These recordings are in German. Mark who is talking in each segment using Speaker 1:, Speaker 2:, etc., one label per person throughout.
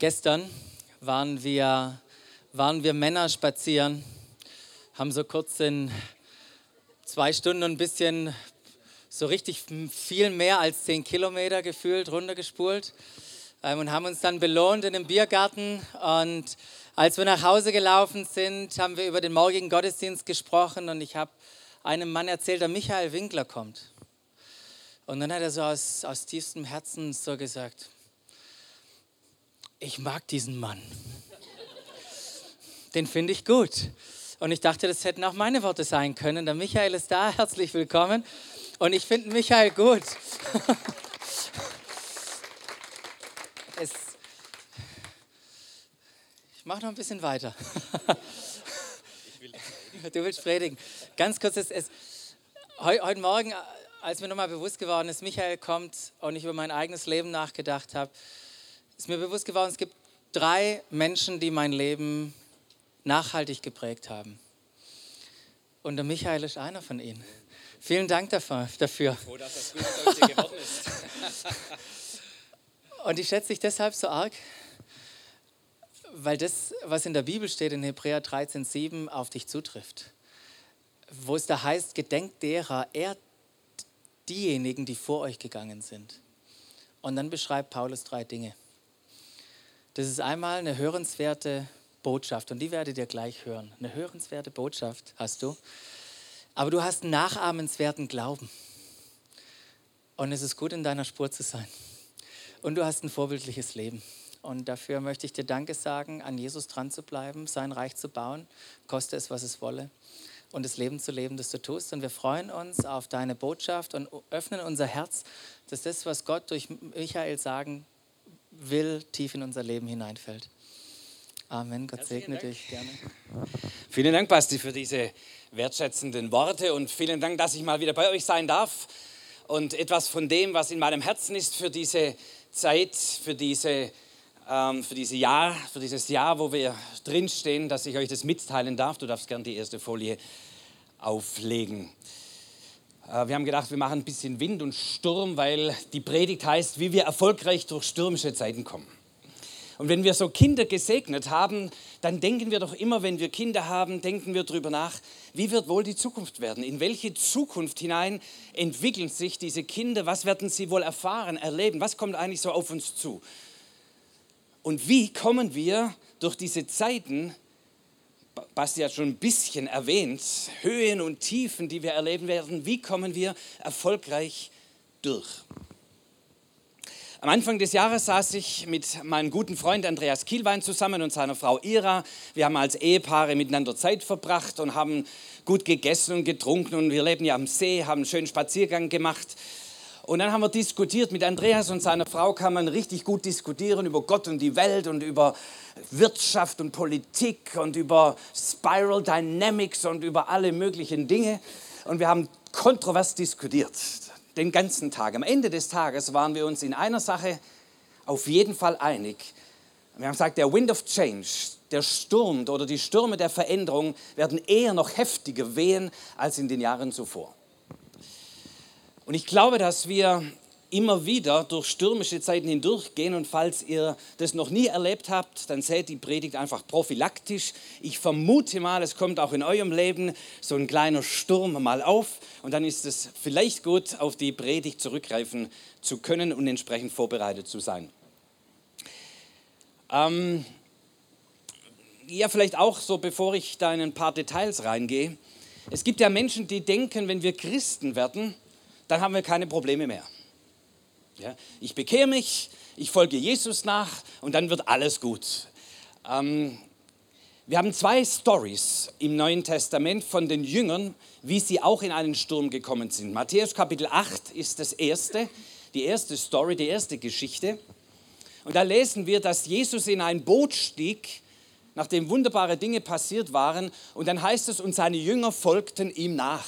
Speaker 1: Gestern waren wir, waren wir Männer spazieren, haben so kurz in zwei Stunden ein bisschen, so richtig viel mehr als zehn Kilometer gefühlt runtergespult ähm, und haben uns dann belohnt in einem Biergarten. Und als wir nach Hause gelaufen sind, haben wir über den morgigen Gottesdienst gesprochen und ich habe einem Mann erzählt, der Michael Winkler kommt. Und dann hat er so aus, aus tiefstem Herzen so gesagt, ich mag diesen Mann. Den finde ich gut. Und ich dachte, das hätten auch meine Worte sein können. Der Michael ist da, herzlich willkommen. Und ich finde Michael gut. es, ich mache noch ein bisschen weiter. du willst predigen. Ganz kurz, es, es, heute Morgen, als mir nochmal bewusst geworden ist, Michael kommt und ich über mein eigenes Leben nachgedacht habe, ist mir bewusst geworden, es gibt drei Menschen, die mein Leben nachhaltig geprägt haben. Und der Michael ist einer von ihnen. Vielen Dank dafür. Froh, dass das gut geworden ist. Und ich schätze dich deshalb so arg, weil das, was in der Bibel steht, in Hebräer 13,7 auf dich zutrifft. Wo es da heißt, gedenkt derer, er diejenigen, die vor euch gegangen sind. Und dann beschreibt Paulus drei Dinge. Das ist einmal eine hörenswerte Botschaft und die werdet ihr gleich hören. Eine hörenswerte Botschaft hast du. Aber du hast einen nachahmenswerten Glauben. Und es ist gut, in deiner Spur zu sein. Und du hast ein vorbildliches Leben. Und dafür möchte ich dir Danke sagen, an Jesus dran zu bleiben, sein Reich zu bauen, koste es, was es wolle, und das Leben zu leben, das du tust. Und wir freuen uns auf deine Botschaft und öffnen unser Herz, dass das, was Gott durch Michael sagen will, tief in unser Leben hineinfällt. Amen. Gott segne dich gerne.
Speaker 2: Vielen Dank, Basti, für diese wertschätzenden Worte und vielen Dank, dass ich mal wieder bei euch sein darf und etwas von dem, was in meinem Herzen ist für diese Zeit, für, diese, ähm, für, diese Jahr, für dieses Jahr, wo wir drinstehen, dass ich euch das mitteilen darf. Du darfst gerne die erste Folie auflegen. Äh, wir haben gedacht, wir machen ein bisschen Wind und Sturm, weil die Predigt heißt, wie wir erfolgreich durch stürmische Zeiten kommen. Und wenn wir so Kinder gesegnet haben, dann denken wir doch immer, wenn wir Kinder haben, denken wir darüber nach, wie wird wohl die Zukunft werden? In welche Zukunft hinein entwickeln sich diese Kinder? Was werden sie wohl erfahren, erleben? Was kommt eigentlich so auf uns zu? Und wie kommen wir durch diese Zeiten Basti hat schon ein bisschen erwähnt, Höhen und Tiefen, die wir erleben werden. Wie kommen wir erfolgreich durch? Am Anfang des Jahres saß ich mit meinem guten Freund Andreas Kielwein zusammen und seiner Frau Ira. Wir haben als Ehepaare miteinander Zeit verbracht und haben gut gegessen und getrunken und wir leben ja am See, haben einen schönen Spaziergang gemacht. Und dann haben wir diskutiert mit Andreas und seiner Frau, kann man richtig gut diskutieren über Gott und die Welt und über Wirtschaft und Politik und über Spiral Dynamics und über alle möglichen Dinge. Und wir haben kontrovers diskutiert, den ganzen Tag. Am Ende des Tages waren wir uns in einer Sache auf jeden Fall einig. Wir haben gesagt, der Wind of Change, der Sturm oder die Stürme der Veränderung werden eher noch heftiger wehen als in den Jahren zuvor. Und ich glaube, dass wir immer wieder durch stürmische Zeiten hindurchgehen und falls ihr das noch nie erlebt habt, dann seht die Predigt einfach prophylaktisch. Ich vermute mal, es kommt auch in eurem Leben so ein kleiner Sturm mal auf und dann ist es vielleicht gut, auf die Predigt zurückgreifen zu können und entsprechend vorbereitet zu sein. Ähm, ja, vielleicht auch so, bevor ich da in ein paar Details reingehe. Es gibt ja Menschen, die denken, wenn wir Christen werden, dann haben wir keine Probleme mehr. Ja, ich bekehre mich, ich folge Jesus nach und dann wird alles gut. Ähm, wir haben zwei Stories im Neuen Testament von den Jüngern, wie sie auch in einen Sturm gekommen sind. Matthäus Kapitel 8 ist das erste, die erste Story, die erste Geschichte. Und da lesen wir, dass Jesus in ein Boot stieg, nachdem wunderbare Dinge passiert waren. Und dann heißt es, und seine Jünger folgten ihm nach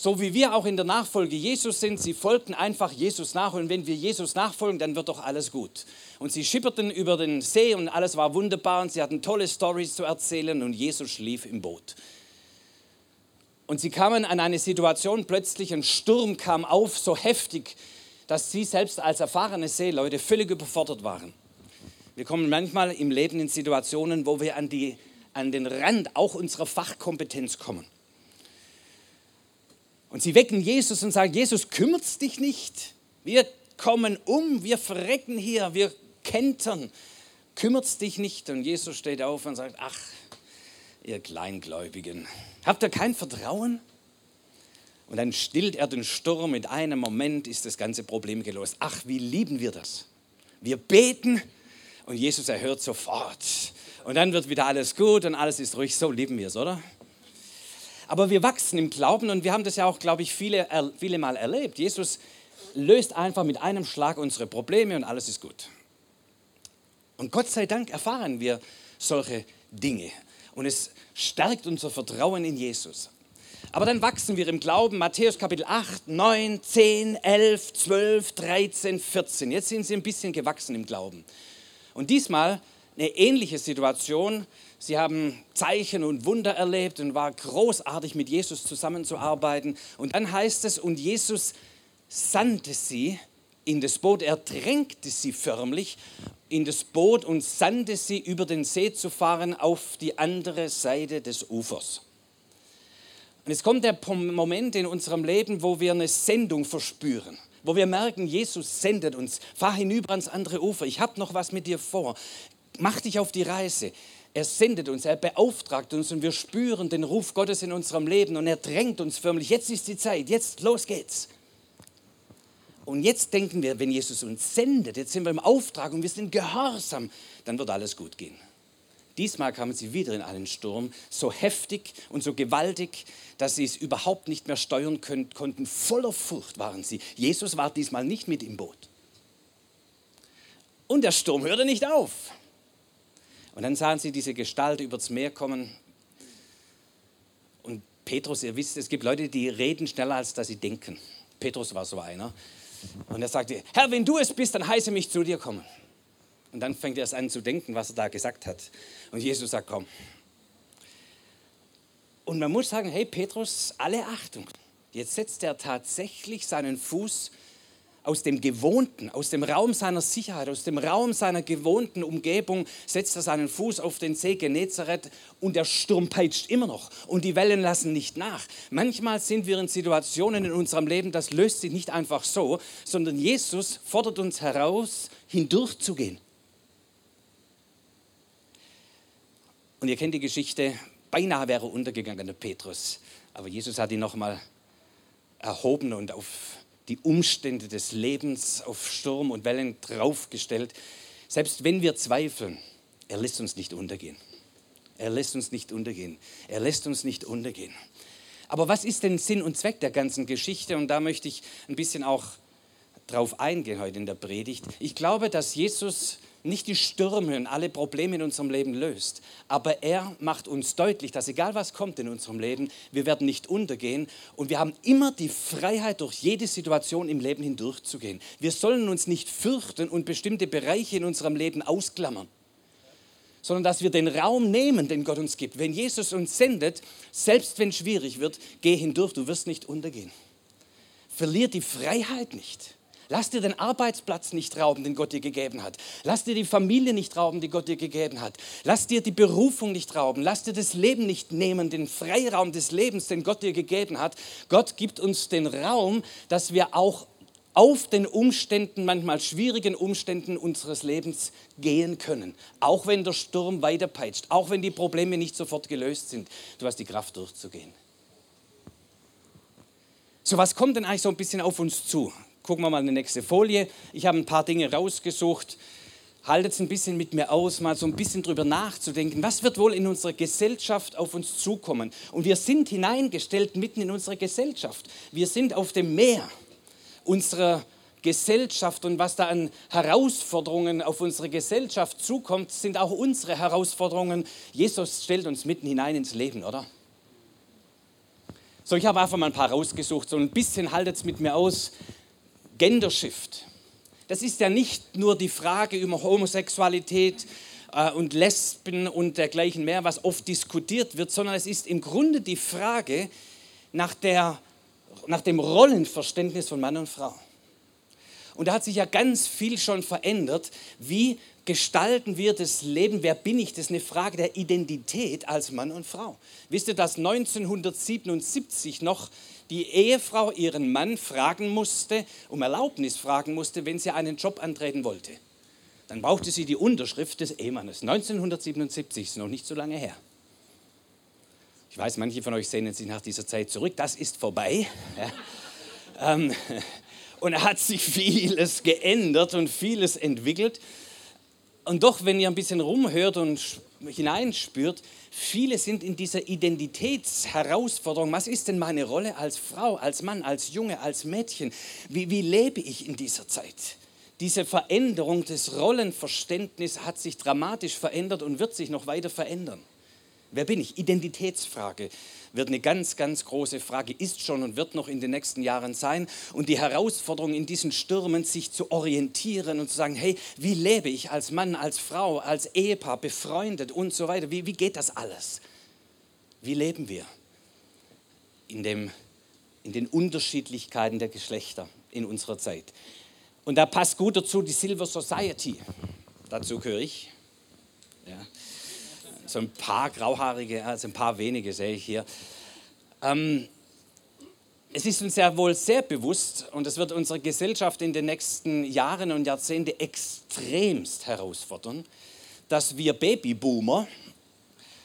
Speaker 2: so wie wir auch in der Nachfolge Jesus sind, sie folgten einfach Jesus nach und wenn wir Jesus nachfolgen, dann wird doch alles gut. Und sie schipperten über den See und alles war wunderbar und sie hatten tolle Stories zu erzählen und Jesus schlief im Boot. Und sie kamen an eine Situation, plötzlich ein Sturm kam auf, so heftig, dass sie selbst als erfahrene Seeleute völlig überfordert waren. Wir kommen manchmal im Leben in Situationen, wo wir an, die, an den Rand auch unserer Fachkompetenz kommen. Und sie wecken Jesus und sagen, Jesus, kümmert's dich nicht? Wir kommen um, wir verrecken hier, wir kentern. Kümmert's dich nicht? Und Jesus steht auf und sagt, ach, ihr Kleingläubigen, habt ihr kein Vertrauen? Und dann stillt er den Sturm. In einem Moment ist das ganze Problem gelöst. Ach, wie lieben wir das. Wir beten und Jesus erhört sofort. Und dann wird wieder alles gut und alles ist ruhig. So lieben wir es, oder? Aber wir wachsen im Glauben und wir haben das ja auch, glaube ich, viele, viele Mal erlebt. Jesus löst einfach mit einem Schlag unsere Probleme und alles ist gut. Und Gott sei Dank erfahren wir solche Dinge. Und es stärkt unser Vertrauen in Jesus. Aber dann wachsen wir im Glauben. Matthäus Kapitel 8, 9, 10, 11, 12, 13, 14. Jetzt sind sie ein bisschen gewachsen im Glauben. Und diesmal eine ähnliche Situation. Sie haben Zeichen und Wunder erlebt und war großartig mit Jesus zusammenzuarbeiten. Und dann heißt es, und Jesus sandte sie in das Boot, er drängte sie förmlich in das Boot und sandte sie über den See zu fahren auf die andere Seite des Ufers. Und es kommt der Moment in unserem Leben, wo wir eine Sendung verspüren wo wir merken, Jesus sendet uns, fahr hinüber ans andere Ufer, ich habe noch was mit dir vor, mach dich auf die Reise. Er sendet uns, er beauftragt uns und wir spüren den Ruf Gottes in unserem Leben und er drängt uns förmlich, jetzt ist die Zeit, jetzt los geht's. Und jetzt denken wir, wenn Jesus uns sendet, jetzt sind wir im Auftrag und wir sind gehorsam, dann wird alles gut gehen. Diesmal kamen sie wieder in einen Sturm, so heftig und so gewaltig, dass sie es überhaupt nicht mehr steuern können, konnten. Voller Furcht waren sie. Jesus war diesmal nicht mit im Boot. Und der Sturm hörte nicht auf. Und dann sahen sie diese Gestalt übers Meer kommen. Und Petrus, ihr wisst, es gibt Leute, die reden schneller, als dass sie denken. Petrus war so einer. Und er sagte, Herr, wenn du es bist, dann heiße mich zu dir kommen. Und dann fängt er es an zu denken, was er da gesagt hat. Und Jesus sagt, komm. Und man muss sagen, hey Petrus, alle Achtung. Jetzt setzt er tatsächlich seinen Fuß aus dem Gewohnten, aus dem Raum seiner Sicherheit, aus dem Raum seiner gewohnten Umgebung, setzt er seinen Fuß auf den See Genezareth und der Sturm peitscht immer noch und die Wellen lassen nicht nach. Manchmal sind wir in Situationen in unserem Leben, das löst sich nicht einfach so, sondern Jesus fordert uns heraus, hindurchzugehen. Und ihr kennt die Geschichte, beinahe wäre untergegangen, der Petrus. Aber Jesus hat ihn nochmal erhoben und auf die Umstände des Lebens, auf Sturm und Wellen draufgestellt. Selbst wenn wir zweifeln, er lässt uns nicht untergehen. Er lässt uns nicht untergehen. Er lässt uns nicht untergehen. Aber was ist denn Sinn und Zweck der ganzen Geschichte? Und da möchte ich ein bisschen auch drauf eingehen heute in der Predigt. Ich glaube, dass Jesus nicht die Stürme und alle Probleme in unserem Leben löst, aber er macht uns deutlich, dass egal was kommt in unserem Leben, wir werden nicht untergehen und wir haben immer die Freiheit, durch jede Situation im Leben hindurchzugehen. Wir sollen uns nicht fürchten und bestimmte Bereiche in unserem Leben ausklammern sondern dass wir den Raum nehmen, den Gott uns gibt. Wenn Jesus uns sendet, selbst wenn es schwierig wird, geh hindurch, du wirst nicht untergehen. Verlier die Freiheit nicht. Lass dir den Arbeitsplatz nicht rauben, den Gott dir gegeben hat. Lass dir die Familie nicht rauben, die Gott dir gegeben hat. Lass dir die Berufung nicht rauben. Lass dir das Leben nicht nehmen, den Freiraum des Lebens, den Gott dir gegeben hat. Gott gibt uns den Raum, dass wir auch auf den Umständen, manchmal schwierigen Umständen unseres Lebens gehen können. Auch wenn der Sturm weiterpeitscht, auch wenn die Probleme nicht sofort gelöst sind. Du hast die Kraft durchzugehen. So, was kommt denn eigentlich so ein bisschen auf uns zu? Gucken wir mal eine nächste Folie. Ich habe ein paar Dinge rausgesucht. Haltet es ein bisschen mit mir aus, mal so ein bisschen drüber nachzudenken. Was wird wohl in unserer Gesellschaft auf uns zukommen? Und wir sind hineingestellt mitten in unsere Gesellschaft. Wir sind auf dem Meer unserer Gesellschaft und was da an Herausforderungen auf unsere Gesellschaft zukommt, sind auch unsere Herausforderungen. Jesus stellt uns mitten hinein ins Leben, oder? So, ich habe einfach mal ein paar rausgesucht. So ein bisschen haltet es mit mir aus. Gendershift. Das ist ja nicht nur die Frage über Homosexualität äh, und Lesben und dergleichen mehr, was oft diskutiert wird, sondern es ist im Grunde die Frage nach, der, nach dem Rollenverständnis von Mann und Frau. Und da hat sich ja ganz viel schon verändert. Wie gestalten wir das Leben? Wer bin ich? Das ist eine Frage der Identität als Mann und Frau. Wisst ihr, dass 1977 noch die Ehefrau ihren Mann fragen musste, um Erlaubnis fragen musste, wenn sie einen Job antreten wollte? Dann brauchte sie die Unterschrift des Ehemannes. 1977 ist noch nicht so lange her. Ich weiß, manche von euch sehnen sich nach dieser Zeit zurück. Das ist vorbei. Ja. Ähm, und er hat sich vieles geändert und vieles entwickelt. Und doch, wenn ihr ein bisschen rumhört und hineinspürt, viele sind in dieser Identitätsherausforderung. Was ist denn meine Rolle als Frau, als Mann, als Junge, als Mädchen? Wie, wie lebe ich in dieser Zeit? Diese Veränderung des Rollenverständnisses hat sich dramatisch verändert und wird sich noch weiter verändern. Wer bin ich? Identitätsfrage wird eine ganz, ganz große Frage, ist schon und wird noch in den nächsten Jahren sein. Und die Herausforderung in diesen Stürmen, sich zu orientieren und zu sagen, hey, wie lebe ich als Mann, als Frau, als Ehepaar, befreundet und so weiter? Wie, wie geht das alles? Wie leben wir in, dem, in den Unterschiedlichkeiten der Geschlechter in unserer Zeit? Und da passt gut dazu die Silver Society. Dazu gehöre ich. Ja so ein paar grauhaarige, also ein paar wenige sehe ich hier. Ähm, es ist uns ja wohl sehr bewusst, und es wird unsere Gesellschaft in den nächsten Jahren und Jahrzehnten extremst herausfordern, dass wir Babyboomer,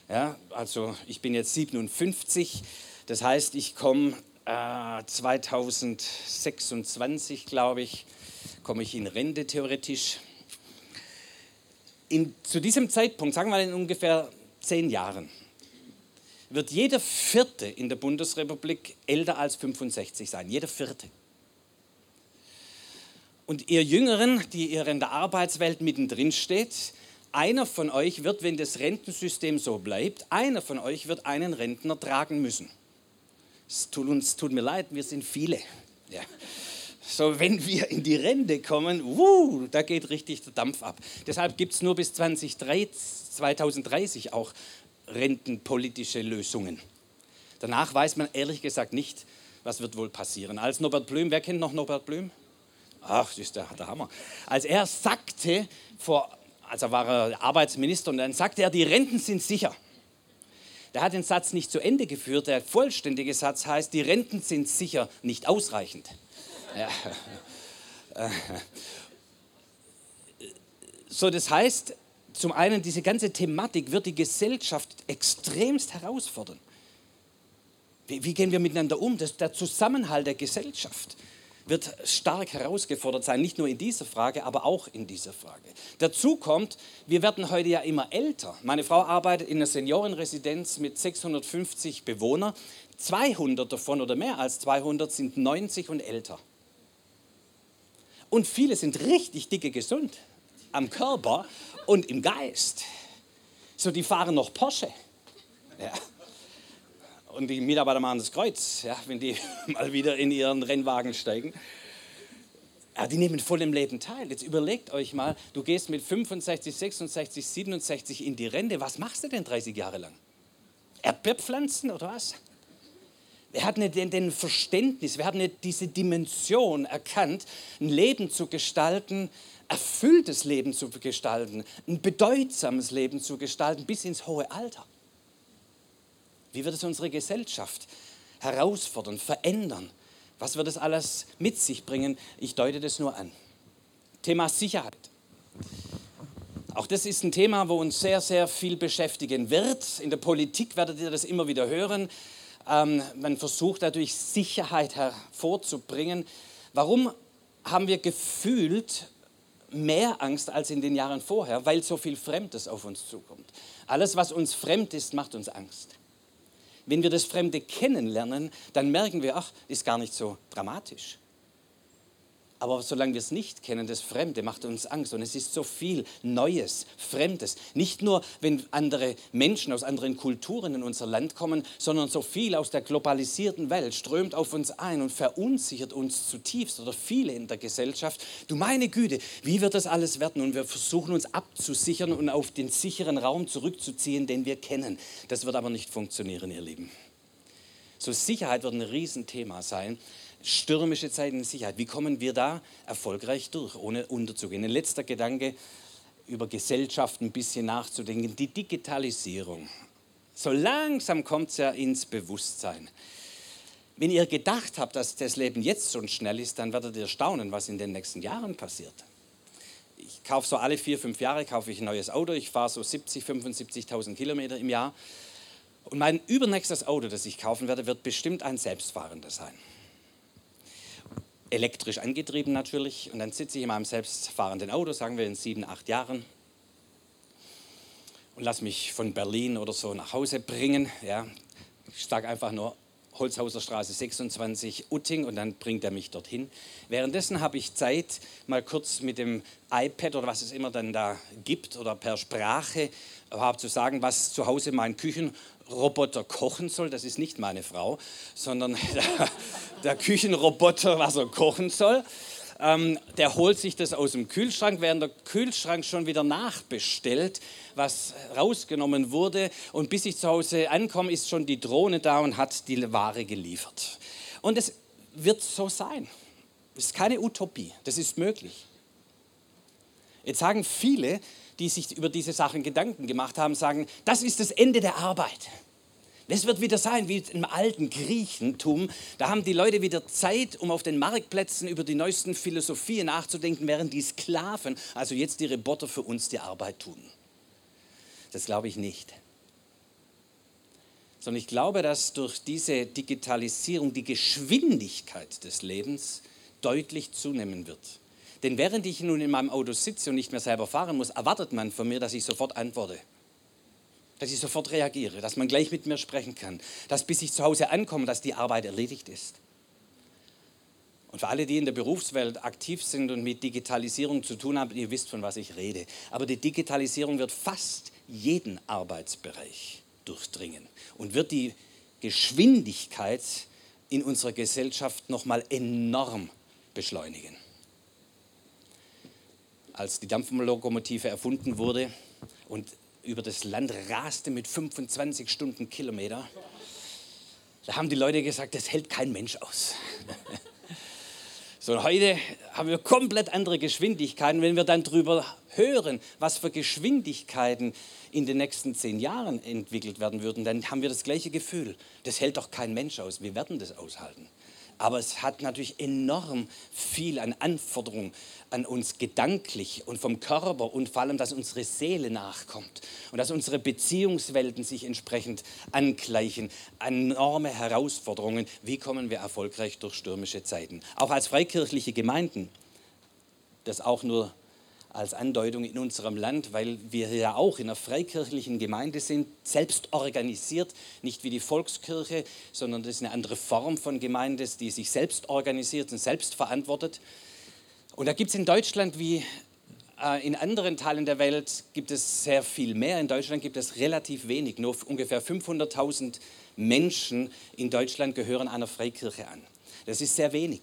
Speaker 2: ja, also ich bin jetzt 57, das heißt, ich komme äh, 2026, glaube ich, komme ich in Rente theoretisch in, zu diesem Zeitpunkt, sagen wir mal in ungefähr zehn Jahren, wird jeder Vierte in der Bundesrepublik älter als 65 sein. Jeder Vierte. Und ihr Jüngeren, die ihr in der Arbeitswelt mittendrin steht, einer von euch wird, wenn das Rentensystem so bleibt, einer von euch wird einen Rentner tragen müssen. Es tut uns tut mir leid, wir sind viele. Ja. So, wenn wir in die Rente kommen, wuh, da geht richtig der Dampf ab. Deshalb gibt es nur bis 2030 auch rentenpolitische Lösungen. Danach weiß man ehrlich gesagt nicht, was wird wohl passieren. Als Norbert Blüm, wer kennt noch Norbert Blüm? Ach, das ist der, der Hammer. Als er sagte, vor, also war er Arbeitsminister, und dann sagte er, die Renten sind sicher. Der hat den Satz nicht zu Ende geführt. Der vollständige Satz heißt, die Renten sind sicher nicht ausreichend. Ja. So, das heißt, zum einen, diese ganze Thematik wird die Gesellschaft extremst herausfordern. Wie, wie gehen wir miteinander um? Das, der Zusammenhalt der Gesellschaft wird stark herausgefordert sein, nicht nur in dieser Frage, aber auch in dieser Frage. Dazu kommt, wir werden heute ja immer älter. Meine Frau arbeitet in einer Seniorenresidenz mit 650 Bewohnern. 200 davon oder mehr als 200 sind 90 und älter. Und viele sind richtig dicke gesund am Körper und im Geist. So, die fahren noch Porsche. Ja. Und die Mitarbeiter machen das Kreuz, ja, wenn die mal wieder in ihren Rennwagen steigen. Ja, die nehmen voll im Leben teil. Jetzt überlegt euch mal, du gehst mit 65, 66, 67 in die Rente. Was machst du denn 30 Jahre lang? Erdbeerpflanzen oder was? Wir hatten nicht den Verständnis, wir hatten nicht diese Dimension erkannt, ein Leben zu gestalten, erfülltes Leben zu gestalten, ein bedeutsames Leben zu gestalten bis ins hohe Alter. Wie wird es unsere Gesellschaft herausfordern, verändern? Was wird es alles mit sich bringen? Ich deute das nur an. Thema Sicherheit. Auch das ist ein Thema, wo uns sehr, sehr viel beschäftigen wird. In der Politik werdet ihr das immer wieder hören. Ähm, man versucht natürlich Sicherheit hervorzubringen. Warum haben wir gefühlt mehr Angst als in den Jahren vorher? Weil so viel Fremdes auf uns zukommt. Alles, was uns fremd ist, macht uns Angst. Wenn wir das Fremde kennenlernen, dann merken wir, ach, ist gar nicht so dramatisch. Aber solange wir es nicht kennen, das Fremde macht uns Angst. Und es ist so viel Neues, Fremdes. Nicht nur, wenn andere Menschen aus anderen Kulturen in unser Land kommen, sondern so viel aus der globalisierten Welt strömt auf uns ein und verunsichert uns zutiefst oder viele in der Gesellschaft. Du meine Güte, wie wird das alles werden? Und wir versuchen uns abzusichern und auf den sicheren Raum zurückzuziehen, den wir kennen. Das wird aber nicht funktionieren, ihr Lieben. So Sicherheit wird ein Riesenthema sein stürmische Zeiten in Sicherheit. Wie kommen wir da erfolgreich durch, ohne unterzugehen? Ein letzter Gedanke, über Gesellschaft ein bisschen nachzudenken. Die Digitalisierung. So langsam kommt es ja ins Bewusstsein. Wenn ihr gedacht habt, dass das Leben jetzt so schnell ist, dann werdet ihr staunen, was in den nächsten Jahren passiert. Ich kaufe so alle vier, fünf Jahre kaufe ich ein neues Auto. Ich fahre so 70, 75.000 Kilometer im Jahr. Und mein übernächstes Auto, das ich kaufen werde, wird bestimmt ein selbstfahrender sein. Elektrisch angetrieben natürlich. Und dann sitze ich in meinem selbstfahrenden Auto, sagen wir in sieben, acht Jahren, und lasse mich von Berlin oder so nach Hause bringen. Ja. Ich sage einfach nur Holzhauser Straße 26 Utting und dann bringt er mich dorthin. Währenddessen habe ich Zeit, mal kurz mit dem iPad oder was es immer dann da gibt oder per Sprache überhaupt zu sagen, was zu Hause mein Küchenroboter kochen soll. Das ist nicht meine Frau, sondern der, der Küchenroboter, was er kochen soll ähm, der holt sich das aus dem Kühlschrank, während der Kühlschrank schon wieder nachbestellt, was rausgenommen wurde. Und bis ich zu Hause ankomme, ist schon die Drohne da und hat die Ware geliefert. Und es wird so sein. Das ist keine Utopie, das ist möglich. Jetzt sagen viele, die sich über diese Sachen Gedanken gemacht haben, sagen, das ist das Ende der Arbeit. Es wird wieder sein wie im alten Griechentum. Da haben die Leute wieder Zeit, um auf den Marktplätzen über die neuesten Philosophien nachzudenken, während die Sklaven, also jetzt die Roboter, für uns die Arbeit tun. Das glaube ich nicht. Sondern ich glaube, dass durch diese Digitalisierung die Geschwindigkeit des Lebens deutlich zunehmen wird. Denn während ich nun in meinem Auto sitze und nicht mehr selber fahren muss, erwartet man von mir, dass ich sofort antworte dass ich sofort reagiere, dass man gleich mit mir sprechen kann, dass bis ich zu Hause ankomme, dass die Arbeit erledigt ist. Und für alle, die in der Berufswelt aktiv sind und mit Digitalisierung zu tun haben, ihr wisst, von was ich rede. Aber die Digitalisierung wird fast jeden Arbeitsbereich durchdringen und wird die Geschwindigkeit in unserer Gesellschaft nochmal enorm beschleunigen. Als die Dampflokomotive erfunden wurde und über das Land raste mit 25 Stundenkilometer. Da haben die Leute gesagt, das hält kein Mensch aus. So, heute haben wir komplett andere Geschwindigkeiten. Wenn wir dann darüber hören, was für Geschwindigkeiten in den nächsten zehn Jahren entwickelt werden würden, dann haben wir das gleiche Gefühl. Das hält doch kein Mensch aus. Wir werden das aushalten. Aber es hat natürlich enorm viel an Anforderungen an uns gedanklich und vom Körper und vor allem, dass unsere Seele nachkommt und dass unsere Beziehungswelten sich entsprechend angleichen. Enorme Herausforderungen. Wie kommen wir erfolgreich durch stürmische Zeiten? Auch als freikirchliche Gemeinden, das auch nur als Andeutung in unserem Land, weil wir ja auch in einer freikirchlichen Gemeinde sind, selbst organisiert, nicht wie die Volkskirche, sondern das ist eine andere Form von Gemeinde, die sich selbst organisiert und selbst verantwortet. Und da gibt es in Deutschland wie äh, in anderen Teilen der Welt gibt es sehr viel mehr. In Deutschland gibt es relativ wenig. Nur ungefähr 500.000 Menschen in Deutschland gehören einer Freikirche an. Das ist sehr wenig.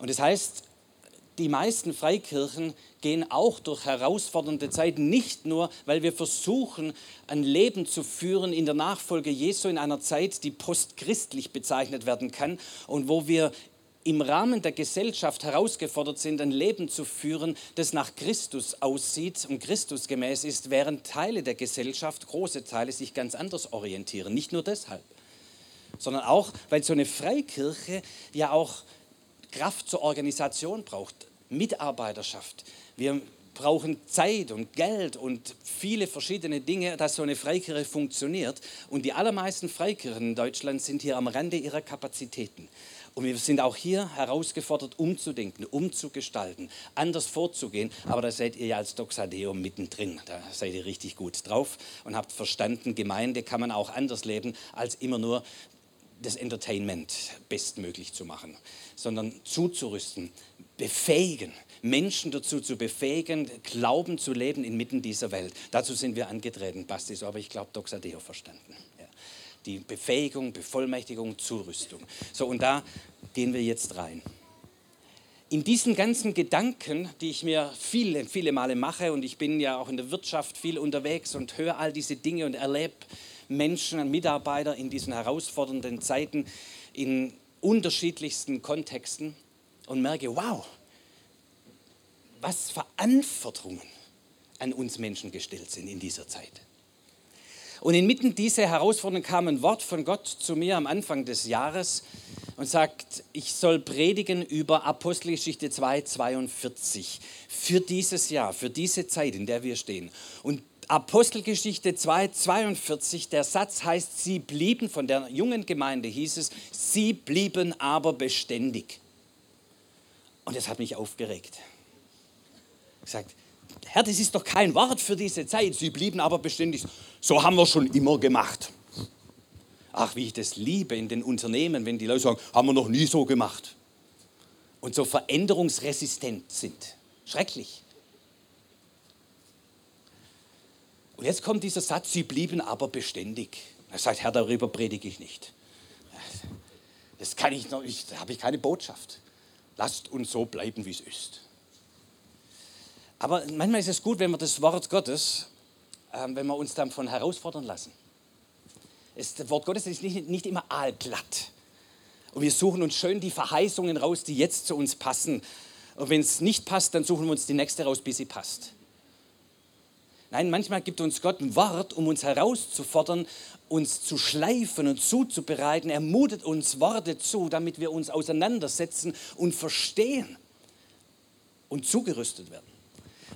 Speaker 2: Und das heißt, die meisten Freikirchen gehen auch durch herausfordernde Zeiten, nicht nur, weil wir versuchen, ein Leben zu führen in der Nachfolge Jesu in einer Zeit, die postchristlich bezeichnet werden kann und wo wir im Rahmen der Gesellschaft herausgefordert sind, ein Leben zu führen, das nach Christus aussieht und Christusgemäß ist, während Teile der Gesellschaft, große Teile, sich ganz anders orientieren. Nicht nur deshalb, sondern auch, weil so eine Freikirche ja auch Kraft zur Organisation braucht, Mitarbeiterschaft. Wir brauchen Zeit und Geld und viele verschiedene Dinge, dass so eine Freikirche funktioniert. Und die allermeisten Freikirchen in Deutschland sind hier am Rande ihrer Kapazitäten. Und wir sind auch hier herausgefordert, umzudenken, umzugestalten, anders vorzugehen. Aber da seid ihr ja als Doxadeo mittendrin. Da seid ihr richtig gut drauf und habt verstanden, Gemeinde kann man auch anders leben, als immer nur das Entertainment bestmöglich zu machen, sondern zuzurüsten, befähigen, Menschen dazu zu befähigen, Glauben zu leben inmitten dieser Welt. Dazu sind wir angetreten, Basti, so habe ich glaube Doxadeo verstanden. Ja. Die Befähigung, Bevollmächtigung, Zurüstung. So, und da gehen wir jetzt rein. In diesen ganzen Gedanken, die ich mir viele, viele Male mache, und ich bin ja auch in der Wirtschaft viel unterwegs und höre all diese Dinge und erlebe Menschen, Mitarbeiter in diesen herausfordernden Zeiten in unterschiedlichsten Kontexten und merke, wow, was für Anforderungen an uns Menschen gestellt sind in dieser Zeit. Und inmitten dieser Herausforderungen kam ein Wort von Gott zu mir am Anfang des Jahres und sagt, ich soll predigen über Apostelgeschichte 2, 42 für dieses Jahr, für diese Zeit, in der wir stehen. Und Apostelgeschichte 2, 42, der Satz heißt, sie blieben, von der jungen Gemeinde hieß es, sie blieben aber beständig. Und das hat mich aufgeregt. Ich sagte, Herr, das ist doch kein Wort für diese Zeit. Sie blieben aber beständig. So haben wir schon immer gemacht. Ach, wie ich das liebe in den Unternehmen, wenn die Leute sagen, haben wir noch nie so gemacht. Und so veränderungsresistent sind. Schrecklich. Und jetzt kommt dieser Satz, sie blieben aber beständig. Er sagt, Herr, darüber predige ich nicht. Das kann ich noch, ich, da habe ich keine Botschaft. Lasst uns so bleiben, wie es ist. Aber manchmal ist es gut, wenn wir das Wort Gottes, äh, wenn wir uns davon herausfordern lassen. Es, das Wort Gottes ist nicht, nicht immer aalglatt. Und wir suchen uns schön die Verheißungen raus, die jetzt zu uns passen. Und wenn es nicht passt, dann suchen wir uns die nächste raus, bis sie passt. Nein, manchmal gibt uns Gott ein Wort, um uns herauszufordern, uns zu schleifen und zuzubereiten. Er mutet uns Worte zu, damit wir uns auseinandersetzen und verstehen und zugerüstet werden.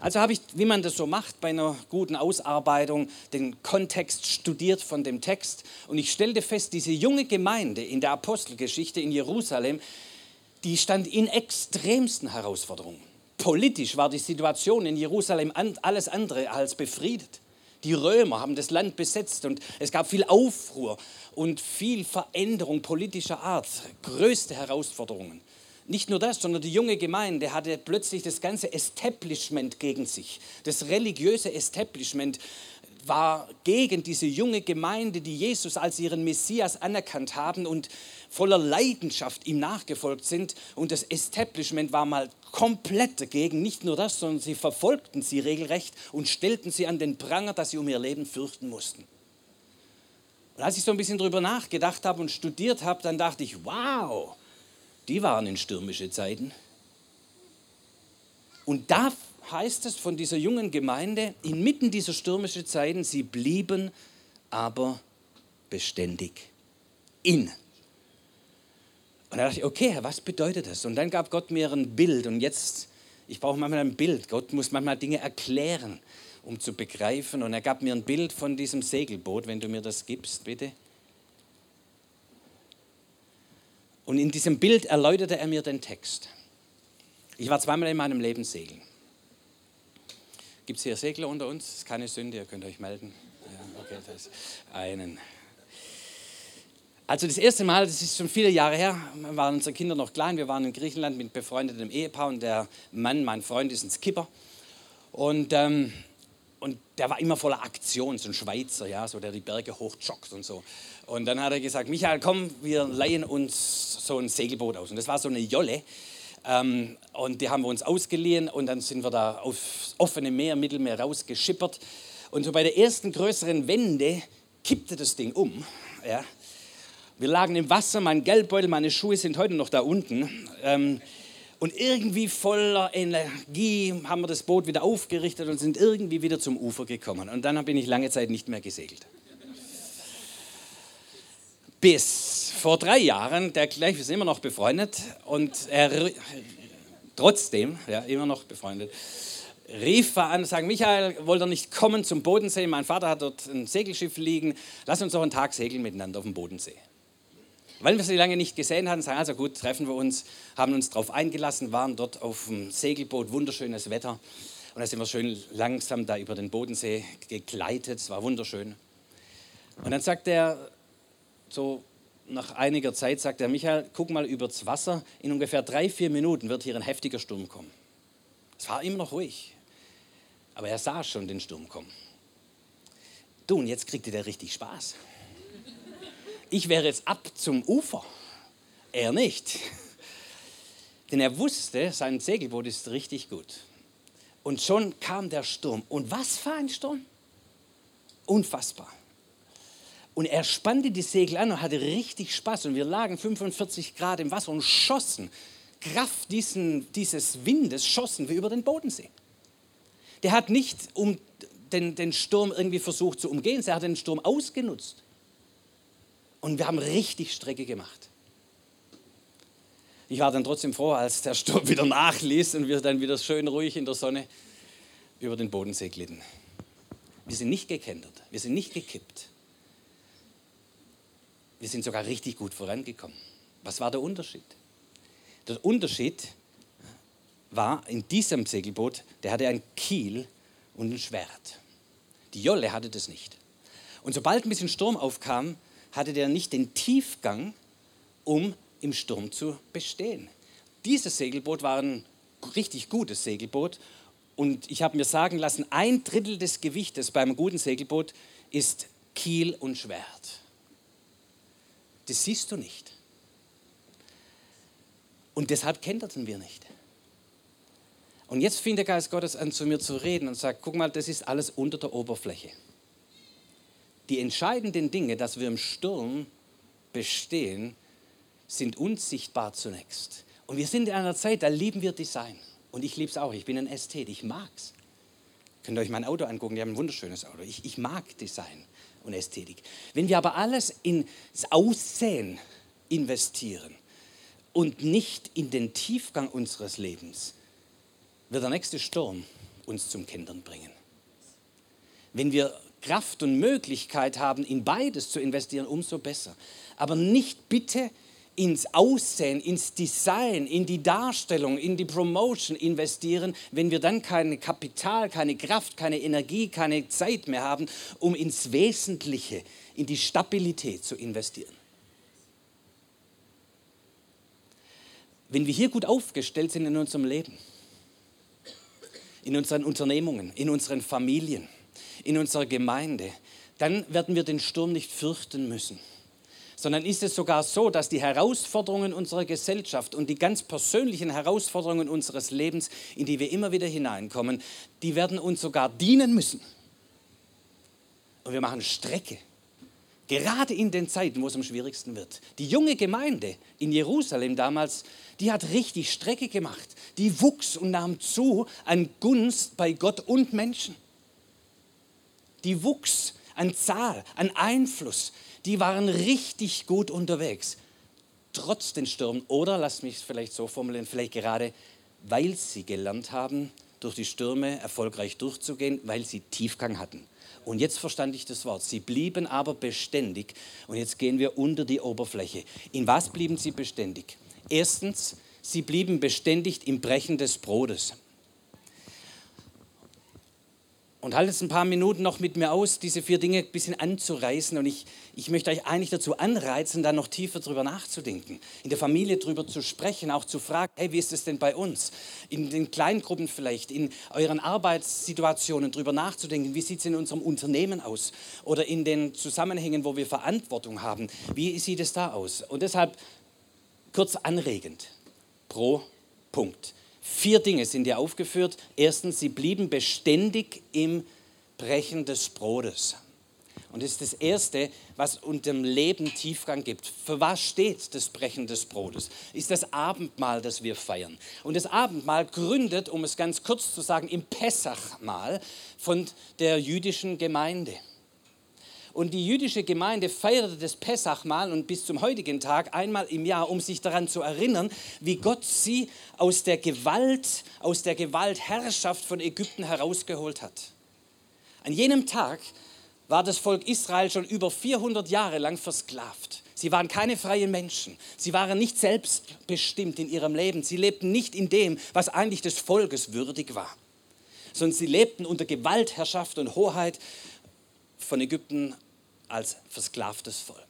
Speaker 2: Also habe ich, wie man das so macht bei einer guten Ausarbeitung, den Kontext studiert von dem Text und ich stellte fest, diese junge Gemeinde in der Apostelgeschichte in Jerusalem, die stand in extremsten Herausforderungen. Politisch war die Situation in Jerusalem alles andere als befriedet. Die Römer haben das Land besetzt und es gab viel Aufruhr und viel Veränderung politischer Art, größte Herausforderungen. Nicht nur das, sondern die junge Gemeinde hatte plötzlich das ganze Establishment gegen sich. Das religiöse Establishment war gegen diese junge Gemeinde, die Jesus als ihren Messias anerkannt haben und voller Leidenschaft ihm nachgefolgt sind. Und das Establishment war mal komplett dagegen. Nicht nur das, sondern sie verfolgten sie regelrecht und stellten sie an den Pranger, dass sie um ihr Leben fürchten mussten. Und als ich so ein bisschen drüber nachgedacht habe und studiert habe, dann dachte ich, wow, die waren in stürmische Zeiten. Und da heißt es von dieser jungen Gemeinde, inmitten dieser stürmischen Zeiten, sie blieben aber beständig in. Und da dachte ich, okay, was bedeutet das? Und dann gab Gott mir ein Bild und jetzt, ich brauche manchmal ein Bild. Gott muss manchmal Dinge erklären, um zu begreifen. Und er gab mir ein Bild von diesem Segelboot, wenn du mir das gibst, bitte. Und in diesem Bild erläuterte er mir den Text. Ich war zweimal in meinem Leben segeln. Gibt es hier Segler unter uns? Das ist keine Sünde, ihr könnt euch melden. Ja, okay, das einen. Also das erste Mal, das ist schon viele Jahre her, waren unsere Kinder noch klein. Wir waren in Griechenland mit befreundetem Ehepaar und der Mann, mein Freund, ist ein Skipper. Und, ähm, und der war immer voller Aktion, so ein Schweizer, ja, so der die Berge hochjoggt und so. Und dann hat er gesagt, Michael, komm, wir leihen uns so ein Segelboot aus. Und das war so eine Jolle. Ähm, und die haben wir uns ausgeliehen und dann sind wir da aufs offene Meer, Mittelmeer rausgeschippert. Und so bei der ersten größeren Wende kippte das Ding um. Ja. Wir lagen im Wasser, mein Geldbeutel, meine Schuhe sind heute noch da unten. Ähm, und irgendwie voller Energie haben wir das Boot wieder aufgerichtet und sind irgendwie wieder zum Ufer gekommen. Und dann bin ich lange Zeit nicht mehr gesegelt bis vor drei Jahren, der gleich ist immer noch befreundet und er trotzdem, ja, immer noch befreundet, rief er an und sagte, Michael, wollt ihr nicht kommen zum Bodensee? Mein Vater hat dort ein Segelschiff liegen, lass uns doch einen Tag segeln miteinander auf dem Bodensee. Weil wir sie lange nicht gesehen hatten, sagen, also gut, treffen wir uns, haben uns darauf eingelassen, waren dort auf dem Segelboot, wunderschönes Wetter. Und da sind wir schön langsam da über den Bodensee gegleitet, es war wunderschön. Und dann sagt er, so nach einiger Zeit sagt er, Michael, guck mal übers Wasser, in ungefähr drei, vier Minuten wird hier ein heftiger Sturm kommen. Es war immer noch ruhig, aber er sah schon den Sturm kommen. Du, und jetzt kriegte der richtig Spaß. Ich wäre jetzt ab zum Ufer, er nicht. Denn er wusste, sein Segelboot ist richtig gut. Und schon kam der Sturm. Und was für ein Sturm? Unfassbar. Und er spannte die Segel an und hatte richtig Spaß. Und wir lagen 45 Grad im Wasser und schossen. Kraft diesen, dieses Windes schossen wir über den Bodensee. Der hat nicht um den, den Sturm irgendwie versucht zu umgehen, er hat den Sturm ausgenutzt. Und wir haben richtig Strecke gemacht. Ich war dann trotzdem froh, als der Sturm wieder nachließ und wir dann wieder schön ruhig in der Sonne über den Bodensee glitten. Wir sind nicht gekentert, wir sind nicht gekippt. Wir sind sogar richtig gut vorangekommen. Was war der Unterschied? Der Unterschied war in diesem Segelboot, der hatte ein Kiel und ein Schwert. Die Jolle hatte das nicht. Und sobald ein bisschen Sturm aufkam, hatte der nicht den Tiefgang, um im Sturm zu bestehen. Dieses Segelboot war ein richtig gutes Segelboot und ich habe mir sagen lassen, ein Drittel des Gewichtes beim guten Segelboot ist Kiel und Schwert. Das siehst du nicht. Und deshalb kenterten wir nicht. Und jetzt fing der Geist Gottes an, zu mir zu reden und sagt, guck mal, das ist alles unter der Oberfläche. Die entscheidenden Dinge, dass wir im Sturm bestehen, sind unsichtbar zunächst. Und wir sind in einer Zeit, da lieben wir Design. Und ich liebe es auch. Ich bin ein Ästhet. Ich mag's. Könnt ihr euch mein Auto angucken? Die haben ein wunderschönes Auto. Ich, ich mag Design und Ästhetik. Wenn wir aber alles ins Aussehen investieren und nicht in den Tiefgang unseres Lebens, wird der nächste Sturm uns zum Kindern bringen. Wenn wir Kraft und Möglichkeit haben, in beides zu investieren, umso besser. Aber nicht bitte ins Aussehen, ins Design, in die Darstellung, in die Promotion investieren, wenn wir dann kein Kapital, keine Kraft, keine Energie, keine Zeit mehr haben, um ins Wesentliche, in die Stabilität zu investieren. Wenn wir hier gut aufgestellt sind in unserem Leben, in unseren Unternehmungen, in unseren Familien, in unserer Gemeinde, dann werden wir den Sturm nicht fürchten müssen. Sondern ist es sogar so, dass die Herausforderungen unserer Gesellschaft und die ganz persönlichen Herausforderungen unseres Lebens, in die wir immer wieder hineinkommen, die werden uns sogar dienen müssen. Und wir machen Strecke. Gerade in den Zeiten, wo es am schwierigsten wird. Die junge Gemeinde in Jerusalem damals, die hat richtig Strecke gemacht. Die wuchs und nahm zu an Gunst bei Gott und Menschen. Die wuchs an Zahl, an Einfluss. Die waren richtig gut unterwegs. Trotz den Stürmen. Oder, lass mich es vielleicht so formulieren, vielleicht gerade, weil sie gelernt haben, durch die Stürme erfolgreich durchzugehen, weil sie Tiefgang hatten. Und jetzt verstand ich das Wort. Sie blieben aber beständig. Und jetzt gehen wir unter die Oberfläche. In was blieben sie beständig? Erstens, sie blieben beständig im Brechen des Brotes. Und haltet es ein paar Minuten noch mit mir aus, diese vier Dinge ein bisschen anzureißen. Und ich, ich möchte euch eigentlich dazu anreizen, da noch tiefer drüber nachzudenken. In der Familie drüber zu sprechen, auch zu fragen, hey, wie ist es denn bei uns? In den Kleingruppen vielleicht, in euren Arbeitssituationen drüber nachzudenken. Wie sieht es in unserem Unternehmen aus? Oder in den Zusammenhängen, wo wir Verantwortung haben. Wie sieht es da aus? Und deshalb kurz anregend. Pro Punkt. Vier Dinge sind hier aufgeführt. Erstens, sie blieben beständig im Brechen des Brotes. Und das ist das Erste, was unter dem Leben Tiefgang gibt. Für was steht das Brechen des Brotes? Ist das Abendmahl, das wir feiern. Und das Abendmahl gründet, um es ganz kurz zu sagen, im Pessachmahl von der jüdischen Gemeinde. Und die jüdische Gemeinde feierte das Pessachmahl und bis zum heutigen Tag einmal im Jahr, um sich daran zu erinnern, wie Gott sie aus der Gewalt, aus der Gewaltherrschaft von Ägypten herausgeholt hat. An jenem Tag war das Volk Israel schon über 400 Jahre lang versklavt. Sie waren keine freien Menschen. Sie waren nicht selbstbestimmt in ihrem Leben. Sie lebten nicht in dem, was eigentlich des Volkes würdig war, sondern sie lebten unter Gewaltherrschaft und Hoheit von Ägypten als versklavtes Volk.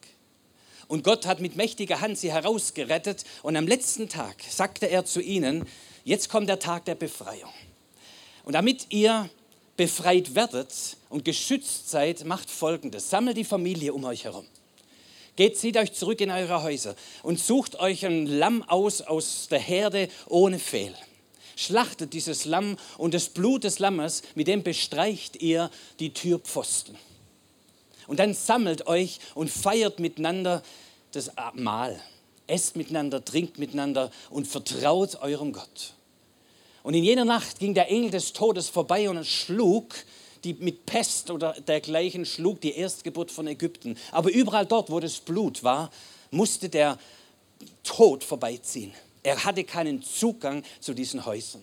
Speaker 2: Und Gott hat mit mächtiger Hand sie herausgerettet und am letzten Tag sagte er zu ihnen, jetzt kommt der Tag der Befreiung. Und damit ihr befreit werdet und geschützt seid, macht Folgendes. Sammelt die Familie um euch herum. Geht, zieht euch zurück in eure Häuser und sucht euch ein Lamm aus aus der Herde ohne Fehl. Schlachtet dieses Lamm und das Blut des Lammes, mit dem bestreicht ihr die Türpfosten. Und dann sammelt euch und feiert miteinander das Mahl. Esst miteinander, trinkt miteinander und vertraut eurem Gott. Und in jener Nacht ging der Engel des Todes vorbei und schlug die mit Pest oder dergleichen schlug die Erstgeburt von Ägypten. Aber überall dort, wo das Blut war, musste der Tod vorbeiziehen. Er hatte keinen Zugang zu diesen Häusern.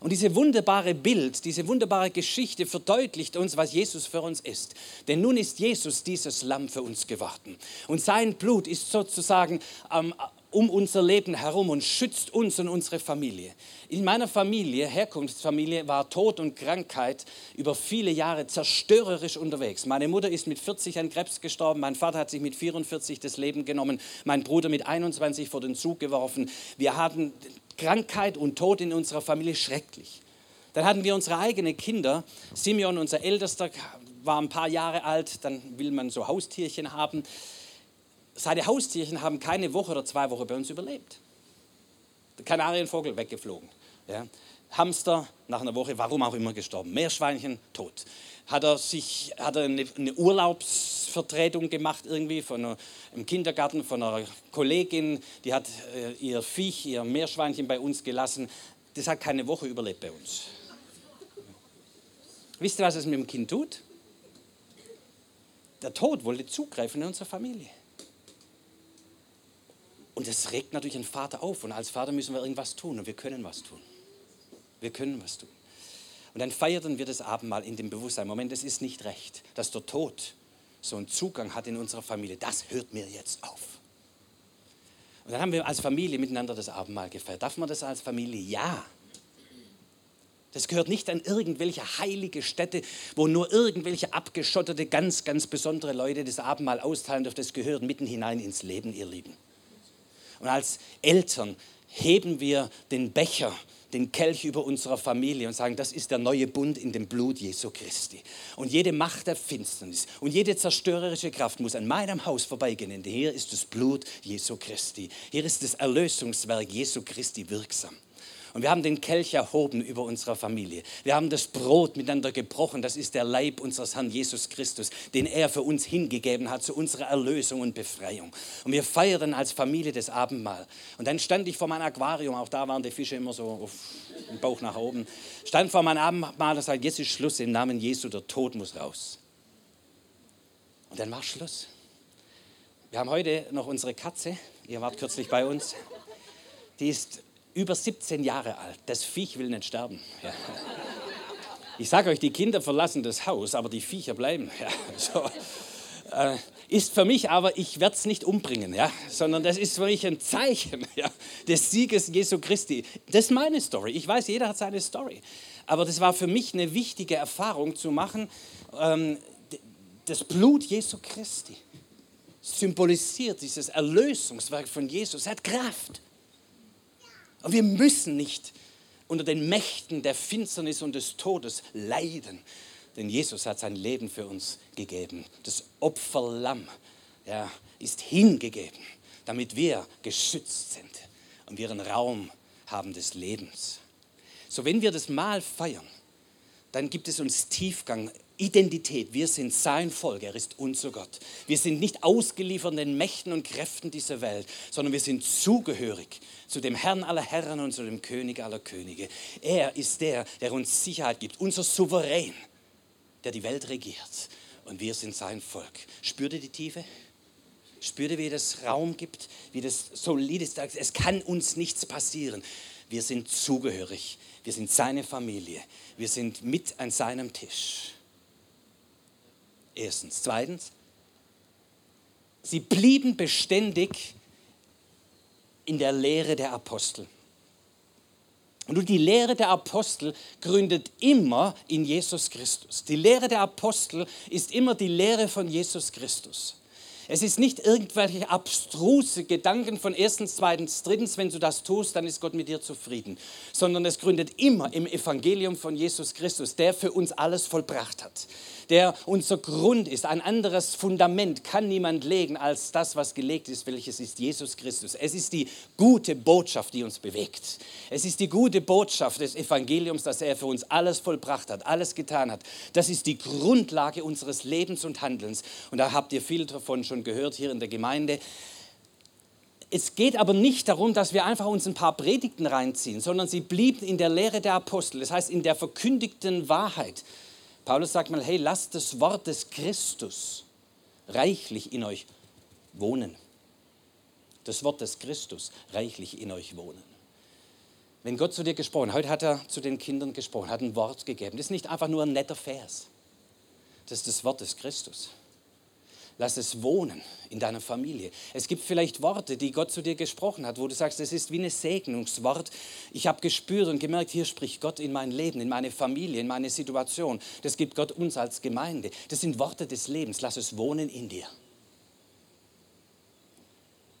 Speaker 2: Und diese wunderbare Bild, diese wunderbare Geschichte verdeutlicht uns, was Jesus für uns ist. Denn nun ist Jesus dieses Lamm für uns geworden. Und sein Blut ist sozusagen ähm, um unser Leben herum und schützt uns und unsere Familie. In meiner Familie, Herkunftsfamilie, war Tod und Krankheit über viele Jahre zerstörerisch unterwegs. Meine Mutter ist mit 40 an Krebs gestorben, mein Vater hat sich mit 44 das Leben genommen, mein Bruder mit 21 vor den Zug geworfen. Wir hatten Krankheit und Tod in unserer Familie schrecklich. Dann hatten wir unsere eigenen Kinder. Simeon, unser Ältester, war ein paar Jahre alt. Dann will man so Haustierchen haben. Seine Haustierchen haben keine Woche oder zwei Wochen bei uns überlebt. Der Kanarienvogel weggeflogen. Ja. Hamster nach einer Woche, warum auch immer, gestorben. Meerschweinchen tot. Hat er sich hat er eine, eine Urlaubsvertretung gemacht irgendwie von einer, im Kindergarten von einer Kollegin, die hat äh, ihr Viech, ihr Meerschweinchen bei uns gelassen. Das hat keine Woche überlebt bei uns. Wisst ihr, was es mit dem Kind tut? Der Tod wollte zugreifen in unsere Familie. Und das regt natürlich einen Vater auf. Und als Vater müssen wir irgendwas tun. Und wir können was tun. Wir können was tun. Und dann feierten wir das Abendmahl in dem Bewusstsein. Moment, es ist nicht recht, dass der Tod so einen Zugang hat in unserer Familie. Das hört mir jetzt auf. Und dann haben wir als Familie miteinander das Abendmahl gefeiert. Darf man das als Familie? Ja. Das gehört nicht an irgendwelche heilige Städte, wo nur irgendwelche abgeschottete, ganz, ganz besondere Leute das Abendmahl austeilen dürfen. Das gehört mitten hinein ins Leben, ihr Lieben. Und als Eltern heben wir den Becher, den Kelch über unserer Familie und sagen, das ist der neue Bund in dem Blut Jesu Christi. Und jede Macht der Finsternis und jede zerstörerische Kraft muss an meinem Haus vorbeigehen, denn hier ist das Blut Jesu Christi. Hier ist das Erlösungswerk Jesu Christi wirksam. Und wir haben den Kelch erhoben über unserer Familie. Wir haben das Brot miteinander gebrochen. Das ist der Leib unseres Herrn Jesus Christus, den er für uns hingegeben hat zu unserer Erlösung und Befreiung. Und wir feierten als Familie das Abendmahl. Und dann stand ich vor meinem Aquarium, auch da waren die Fische immer so auf dem Bauch nach oben, stand vor meinem Abendmahl und sagte, jetzt ist Schluss, im Namen Jesu, der Tod muss raus. Und dann war Schluss. Wir haben heute noch unsere Katze, ihr wart kürzlich bei uns, die ist über 17 Jahre alt. Das Viech will nicht sterben. Ja. Ich sage euch, die Kinder verlassen das Haus, aber die Viecher bleiben. Ja, so. äh, ist für mich aber, ich werde es nicht umbringen, ja, sondern das ist für mich ein Zeichen ja, des Sieges Jesu Christi. Das ist meine Story. Ich weiß, jeder hat seine Story. Aber das war für mich eine wichtige Erfahrung zu machen. Ähm, das Blut Jesu Christi symbolisiert dieses Erlösungswerk von Jesus. Hat Kraft. Und wir müssen nicht unter den Mächten der Finsternis und des Todes leiden, denn Jesus hat sein Leben für uns gegeben. Das Opferlamm ja, ist hingegeben, damit wir geschützt sind und wir einen Raum haben des Lebens. So, wenn wir das Mahl feiern, dann gibt es uns Tiefgang Identität. Wir sind sein Volk, er ist unser Gott. Wir sind nicht ausgeliefert den Mächten und Kräften dieser Welt, sondern wir sind zugehörig zu dem Herrn aller Herren und zu dem König aller Könige. Er ist der, der uns Sicherheit gibt, unser Souverän, der die Welt regiert. Und wir sind sein Volk. Spürt ihr die Tiefe? Spürt ihr, wie das Raum gibt, wie das solid ist? Es kann uns nichts passieren. Wir sind zugehörig. Wir sind seine Familie. Wir sind mit an seinem Tisch. Erstens. Zweitens, sie blieben beständig in der Lehre der Apostel. Und die Lehre der Apostel gründet immer in Jesus Christus. Die Lehre der Apostel ist immer die Lehre von Jesus Christus. Es ist nicht irgendwelche abstruse Gedanken von erstens, zweitens, drittens, wenn du das tust, dann ist Gott mit dir zufrieden, sondern es gründet immer im Evangelium von Jesus Christus, der für uns alles vollbracht hat der unser Grund ist. Ein anderes Fundament kann niemand legen als das, was gelegt ist, welches ist Jesus Christus. Es ist die gute Botschaft, die uns bewegt. Es ist die gute Botschaft des Evangeliums, dass er für uns alles vollbracht hat, alles getan hat. Das ist die Grundlage unseres Lebens und Handelns. Und da habt ihr viel davon schon gehört hier in der Gemeinde. Es geht aber nicht darum, dass wir einfach uns ein paar Predigten reinziehen, sondern sie blieben in der Lehre der Apostel, das heißt in der verkündigten Wahrheit. Paulus sagt mal, hey, lasst das Wort des Christus reichlich in euch wohnen. Das Wort des Christus reichlich in euch wohnen. Wenn Gott zu dir gesprochen hat, heute hat er zu den Kindern gesprochen, hat ein Wort gegeben. Das ist nicht einfach nur ein netter Vers. Das ist das Wort des Christus. Lass es wohnen in deiner Familie. Es gibt vielleicht Worte, die Gott zu dir gesprochen hat, wo du sagst, es ist wie ein Segnungswort. Ich habe gespürt und gemerkt, hier spricht Gott in mein Leben, in meine Familie, in meine Situation. Das gibt Gott uns als Gemeinde. Das sind Worte des Lebens. Lass es wohnen in dir.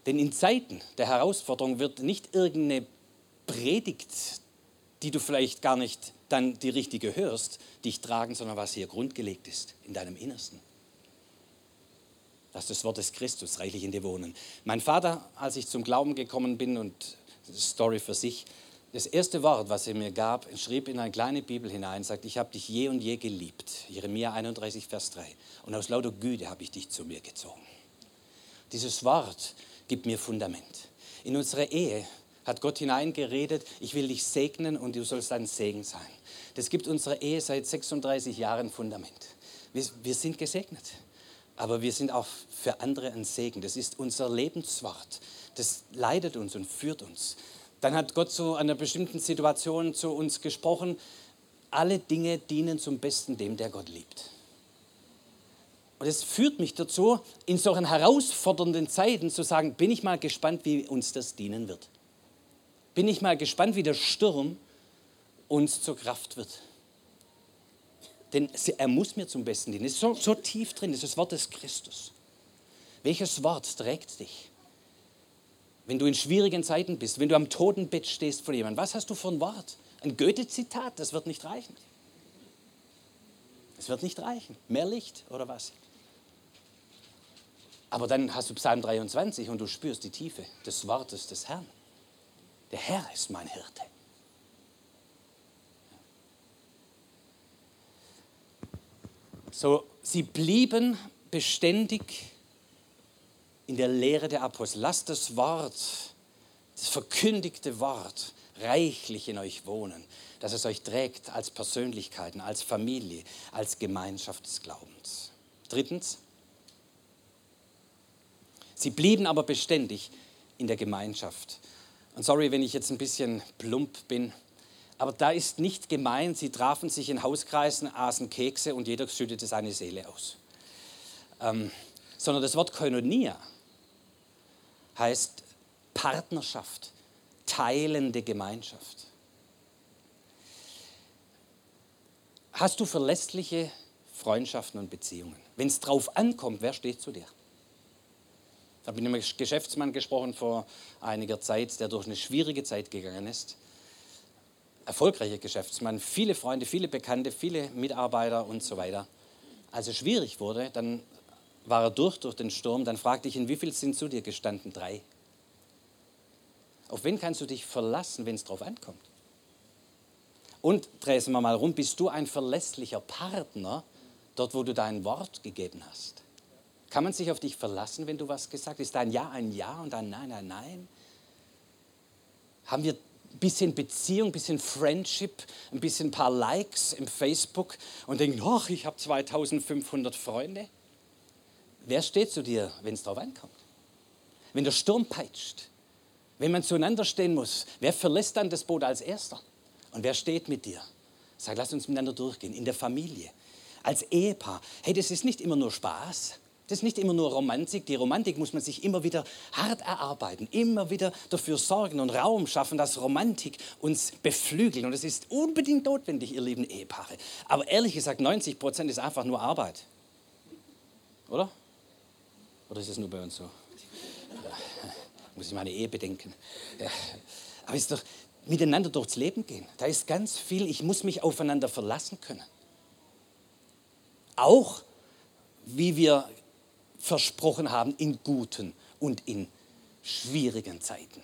Speaker 2: Denn in Zeiten der Herausforderung wird nicht irgendeine Predigt, die du vielleicht gar nicht dann die richtige hörst, dich tragen, sondern was hier grundgelegt ist in deinem Innersten. Lass das Wort des Christus reichlich in dir wohnen. Mein Vater, als ich zum Glauben gekommen bin und Story für sich, das erste Wort, was er mir gab, schrieb in eine kleine Bibel hinein, sagt, ich habe dich je und je geliebt. Jeremia 31, Vers 3. Und aus lauter Güte habe ich dich zu mir gezogen. Dieses Wort gibt mir Fundament. In unsere Ehe hat Gott hineingeredet, ich will dich segnen und du sollst ein Segen sein. Das gibt unserer Ehe seit 36 Jahren Fundament. Wir, wir sind gesegnet aber wir sind auch für andere ein Segen. Das ist unser Lebenswort. Das leitet uns und führt uns. Dann hat Gott zu einer bestimmten Situation zu uns gesprochen, alle Dinge dienen zum Besten dem, der Gott liebt. Und es führt mich dazu, in solchen herausfordernden Zeiten zu sagen, bin ich mal gespannt, wie uns das dienen wird. Bin ich mal gespannt, wie der Sturm uns zur Kraft wird. Denn er muss mir zum Besten dienen. Es ist so, so tief drin, das ist das Wort des Christus. Welches Wort trägt dich? Wenn du in schwierigen Zeiten bist, wenn du am Totenbett stehst vor jemandem, was hast du für ein Wort? Ein Goethe-Zitat, das wird nicht reichen. Es wird nicht reichen. Mehr Licht oder was? Aber dann hast du Psalm 23 und du spürst die Tiefe des Wortes des Herrn. Der Herr ist mein Hirte. So, sie blieben beständig in der Lehre der Apostel. Lasst das Wort, das verkündigte Wort, reichlich in euch wohnen, dass es euch trägt als Persönlichkeiten, als Familie, als Gemeinschaft des Glaubens. Drittens, sie blieben aber beständig in der Gemeinschaft. Und sorry, wenn ich jetzt ein bisschen plump bin, aber da ist nicht gemeint, sie trafen sich in Hauskreisen, aßen Kekse und jeder schüttete seine Seele aus. Ähm, sondern das Wort Koinonia heißt Partnerschaft, teilende Gemeinschaft. Hast du verlässliche Freundschaften und Beziehungen? Wenn es drauf ankommt, wer steht zu dir? Ich mit einem Geschäftsmann gesprochen vor einiger Zeit, der durch eine schwierige Zeit gegangen ist erfolgreicher Geschäftsmann, viele Freunde, viele Bekannte, viele Mitarbeiter und so weiter. Als es schwierig wurde, dann war er durch durch den Sturm, dann fragte ich ihn, wie viel sind zu dir gestanden? Drei. Auf wen kannst du dich verlassen, wenn es drauf ankommt? Und drehen wir mal rum, bist du ein verlässlicher Partner dort, wo du dein Wort gegeben hast? Kann man sich auf dich verlassen, wenn du was gesagt hast? Ist dein Ja ein Ja und ein Nein ein Nein? Haben wir bisschen Beziehung, bisschen Friendship, ein bisschen paar Likes im Facebook und denken, ach, ich habe 2500 Freunde. Wer steht zu dir, wenn es darauf ankommt? Wenn der Sturm peitscht, wenn man zueinander stehen muss, wer verlässt dann das Boot als Erster? Und wer steht mit dir? Sag, lass uns miteinander durchgehen, in der Familie, als Ehepaar. Hey, das ist nicht immer nur Spaß. Das ist nicht immer nur Romantik. Die Romantik muss man sich immer wieder hart erarbeiten, immer wieder dafür sorgen und Raum schaffen, dass Romantik uns beflügelt. Und es ist unbedingt notwendig, ihr lieben Ehepaare. Aber ehrlich gesagt, 90 Prozent ist einfach nur Arbeit. Oder? Oder ist es nur bei uns so? Ja, muss ich meine Ehe bedenken. Ja. Aber es ist doch miteinander durchs Leben gehen. Da ist ganz viel, ich muss mich aufeinander verlassen können. Auch wie wir versprochen haben, in guten und in schwierigen Zeiten.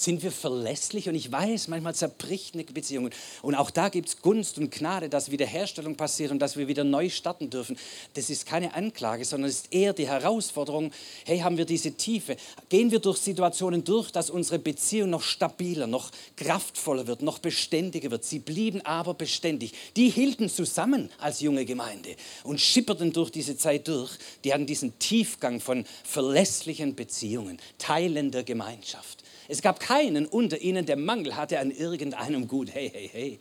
Speaker 2: Sind wir verlässlich? Und ich weiß, manchmal zerbricht eine Beziehung. Und auch da gibt es Gunst und Gnade, dass Wiederherstellung passiert und dass wir wieder neu starten dürfen. Das ist keine Anklage, sondern es ist eher die Herausforderung, hey, haben wir diese Tiefe? Gehen wir durch Situationen durch, dass unsere Beziehung noch stabiler, noch kraftvoller wird, noch beständiger wird. Sie blieben aber beständig. Die hielten zusammen als junge Gemeinde und schipperten durch diese Zeit durch. Die hatten diesen Tiefgang von verlässlichen Beziehungen, Teilen der Gemeinschaft. Es gab keinen unter ihnen, der Mangel hatte an irgendeinem Gut. Hey, hey, hey.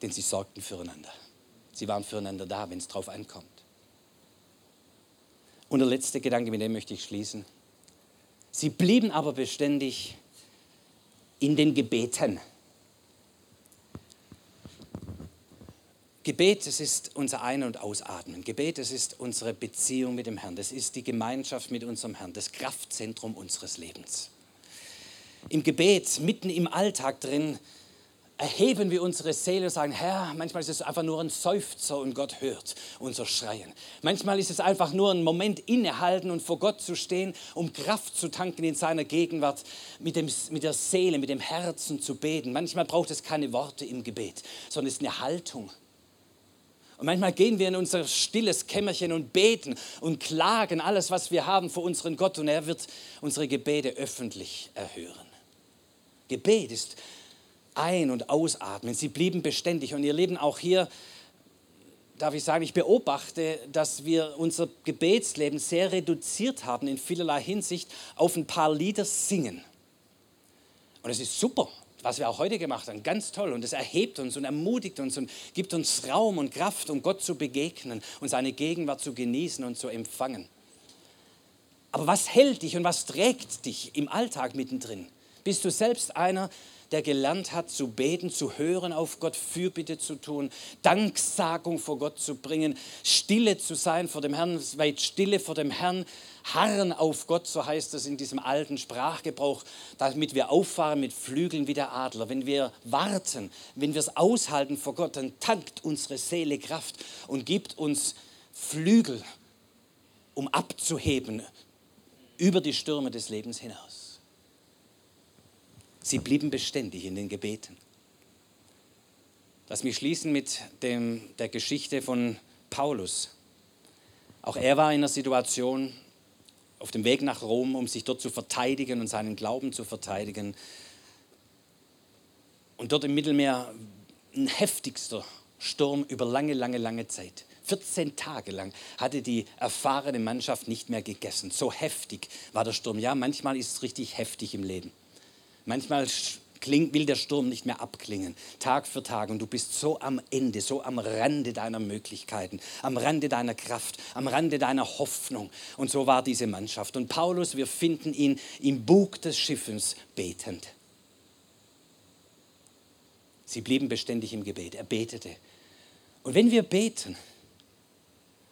Speaker 2: Denn sie sorgten füreinander. Sie waren füreinander da, wenn es drauf ankommt. Und der letzte Gedanke, mit dem möchte ich schließen. Sie blieben aber beständig in den Gebeten. Gebet, es ist unser Ein- und Ausatmen. Gebet, es ist unsere Beziehung mit dem Herrn. Das ist die Gemeinschaft mit unserem Herrn, das Kraftzentrum unseres Lebens im Gebet, mitten im Alltag drin, erheben wir unsere Seele und sagen, Herr, manchmal ist es einfach nur ein Seufzer und Gott hört unser Schreien. Manchmal ist es einfach nur ein Moment innehalten und vor Gott zu stehen, um Kraft zu tanken in seiner Gegenwart, mit, dem, mit der Seele, mit dem Herzen zu beten. Manchmal braucht es keine Worte im Gebet, sondern es ist eine Haltung. Und manchmal gehen wir in unser stilles Kämmerchen und beten und klagen alles, was wir haben vor unseren Gott und er wird unsere Gebete öffentlich erhören. Gebet ist ein- und ausatmen. Sie blieben beständig und ihr Leben auch hier, darf ich sagen, ich beobachte, dass wir unser Gebetsleben sehr reduziert haben in vielerlei Hinsicht auf ein paar Lieder singen. Und es ist super, was wir auch heute gemacht haben, ganz toll. Und es erhebt uns und ermutigt uns und gibt uns Raum und Kraft, um Gott zu begegnen und seine Gegenwart zu genießen und zu empfangen. Aber was hält dich und was trägt dich im Alltag mittendrin? Bist du selbst einer, der gelernt hat zu beten, zu hören auf Gott, Fürbitte zu tun, Danksagung vor Gott zu bringen, stille zu sein vor dem Herrn, weit stille vor dem Herrn, harren auf Gott, so heißt es in diesem alten Sprachgebrauch, damit wir auffahren mit Flügeln wie der Adler. Wenn wir warten, wenn wir es aushalten vor Gott, dann tankt unsere Seele Kraft und gibt uns Flügel, um abzuheben über die Stürme des Lebens hinaus. Sie blieben beständig in den Gebeten. Lass mich schließen mit dem, der Geschichte von Paulus. Auch er war in einer Situation auf dem Weg nach Rom, um sich dort zu verteidigen und seinen Glauben zu verteidigen. Und dort im Mittelmeer ein heftigster Sturm über lange, lange, lange Zeit. 14 Tage lang hatte die erfahrene Mannschaft nicht mehr gegessen. So heftig war der Sturm. Ja, manchmal ist es richtig heftig im Leben. Manchmal will der Sturm nicht mehr abklingen, Tag für Tag. Und du bist so am Ende, so am Rande deiner Möglichkeiten, am Rande deiner Kraft, am Rande deiner Hoffnung. Und so war diese Mannschaft. Und Paulus, wir finden ihn im Bug des Schiffes betend. Sie blieben beständig im Gebet. Er betete. Und wenn wir beten,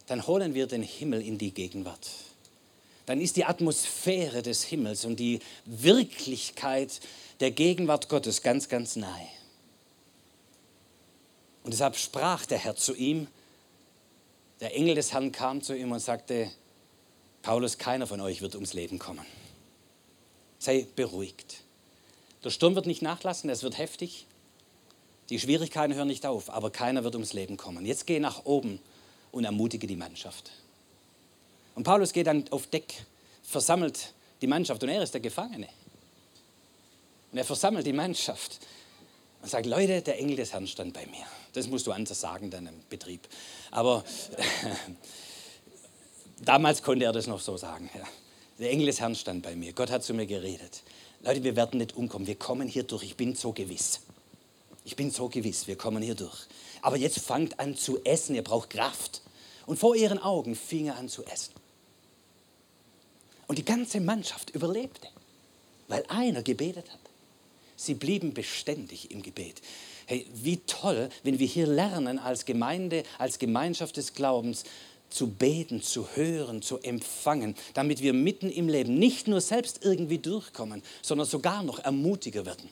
Speaker 2: dann holen wir den Himmel in die Gegenwart dann ist die Atmosphäre des Himmels und die Wirklichkeit der Gegenwart Gottes ganz, ganz nahe. Und deshalb sprach der Herr zu ihm, der Engel des Herrn kam zu ihm und sagte, Paulus, keiner von euch wird ums Leben kommen. Sei beruhigt. Der Sturm wird nicht nachlassen, es wird heftig. Die Schwierigkeiten hören nicht auf, aber keiner wird ums Leben kommen. Jetzt geh nach oben und ermutige die Mannschaft. Und Paulus geht dann auf Deck, versammelt die Mannschaft und er ist der Gefangene. Und er versammelt die Mannschaft und sagt, Leute, der Engel des Herrn stand bei mir. Das musst du anders sagen dann im Betrieb. Aber damals konnte er das noch so sagen. Ja. Der Engel des Herrn stand bei mir. Gott hat zu mir geredet. Leute, wir werden nicht umkommen. Wir kommen hier durch. Ich bin so gewiss. Ich bin so gewiss, wir kommen hier durch. Aber jetzt fangt an zu essen. Ihr braucht Kraft. Und vor ihren Augen fing er an zu essen. Und die ganze Mannschaft überlebte, weil einer gebetet hat. Sie blieben beständig im Gebet. Hey, wie toll, wenn wir hier lernen als Gemeinde, als Gemeinschaft des Glaubens, zu beten, zu hören, zu empfangen, damit wir mitten im Leben nicht nur selbst irgendwie durchkommen, sondern sogar noch ermutiger werden.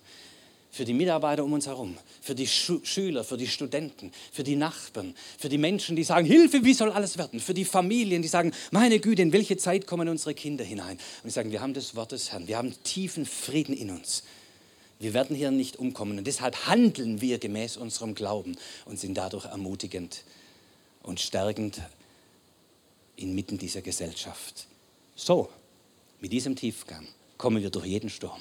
Speaker 2: Für die Mitarbeiter um uns herum, für die Schu Schüler, für die Studenten, für die Nachbarn, für die Menschen, die sagen, Hilfe, wie soll alles werden? Für die Familien, die sagen, meine Güte, in welche Zeit kommen unsere Kinder hinein? Und die sagen, wir haben das Wort des Herrn, wir haben tiefen Frieden in uns. Wir werden hier nicht umkommen und deshalb handeln wir gemäß unserem Glauben und sind dadurch ermutigend und stärkend inmitten dieser Gesellschaft. So, mit diesem Tiefgang kommen wir durch jeden Sturm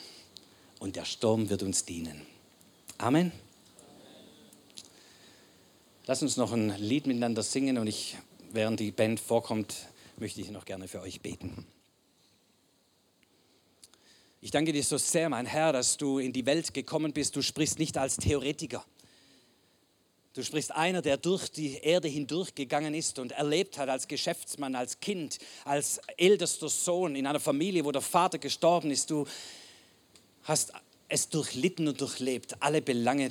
Speaker 2: und der Sturm wird uns dienen. Amen. Lass uns noch ein Lied miteinander singen und ich, während die Band vorkommt, möchte ich noch gerne für euch beten. Ich danke dir so sehr, mein Herr, dass du in die Welt gekommen bist. Du sprichst nicht als Theoretiker, Du sprichst einer, der durch die Erde hindurchgegangen ist und erlebt hat als Geschäftsmann, als Kind, als ältester Sohn in einer Familie, wo der Vater gestorben ist. Du hast es durchlitten und durchlebt, alle Belange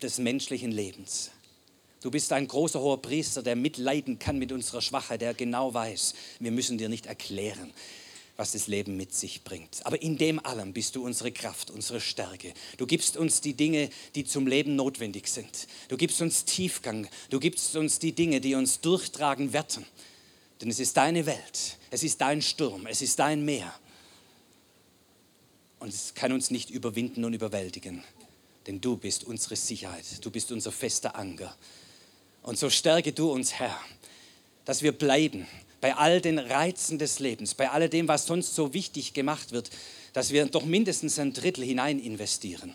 Speaker 2: des menschlichen Lebens. Du bist ein großer hoher Priester, der mitleiden kann mit unserer Schwachheit, der genau weiß, wir müssen dir nicht erklären, was das Leben mit sich bringt. Aber in dem allem bist du unsere Kraft, unsere Stärke. Du gibst uns die Dinge, die zum Leben notwendig sind. Du gibst uns Tiefgang. Du gibst uns die Dinge, die uns durchtragen werden. Denn es ist deine Welt. Es ist dein Sturm. Es ist dein Meer. Und es kann uns nicht überwinden und überwältigen. Denn du bist unsere Sicherheit. Du bist unser fester Anker. Und so stärke du uns, Herr, dass wir bleiben, bei all den Reizen des Lebens, bei all dem, was sonst so wichtig gemacht wird, dass wir doch mindestens ein Drittel hinein investieren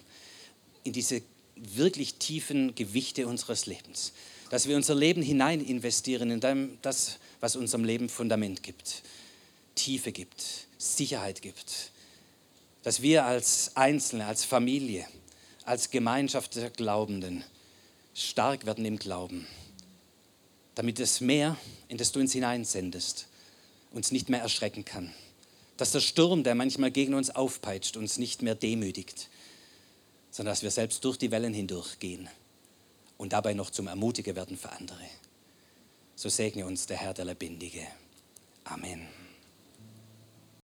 Speaker 2: in diese wirklich tiefen Gewichte unseres Lebens. Dass wir unser Leben hinein investieren in das, was unserem Leben Fundament gibt, Tiefe gibt, Sicherheit gibt. Dass wir als Einzelne, als Familie, als Gemeinschaft der Glaubenden stark werden im Glauben damit das Meer, in das du uns hineinsendest, uns nicht mehr erschrecken kann. Dass der Sturm, der manchmal gegen uns aufpeitscht, uns nicht mehr demütigt, sondern dass wir selbst durch die Wellen hindurchgehen und dabei noch zum Ermutiger werden für andere. So segne uns der Herr der Lebendige. Amen.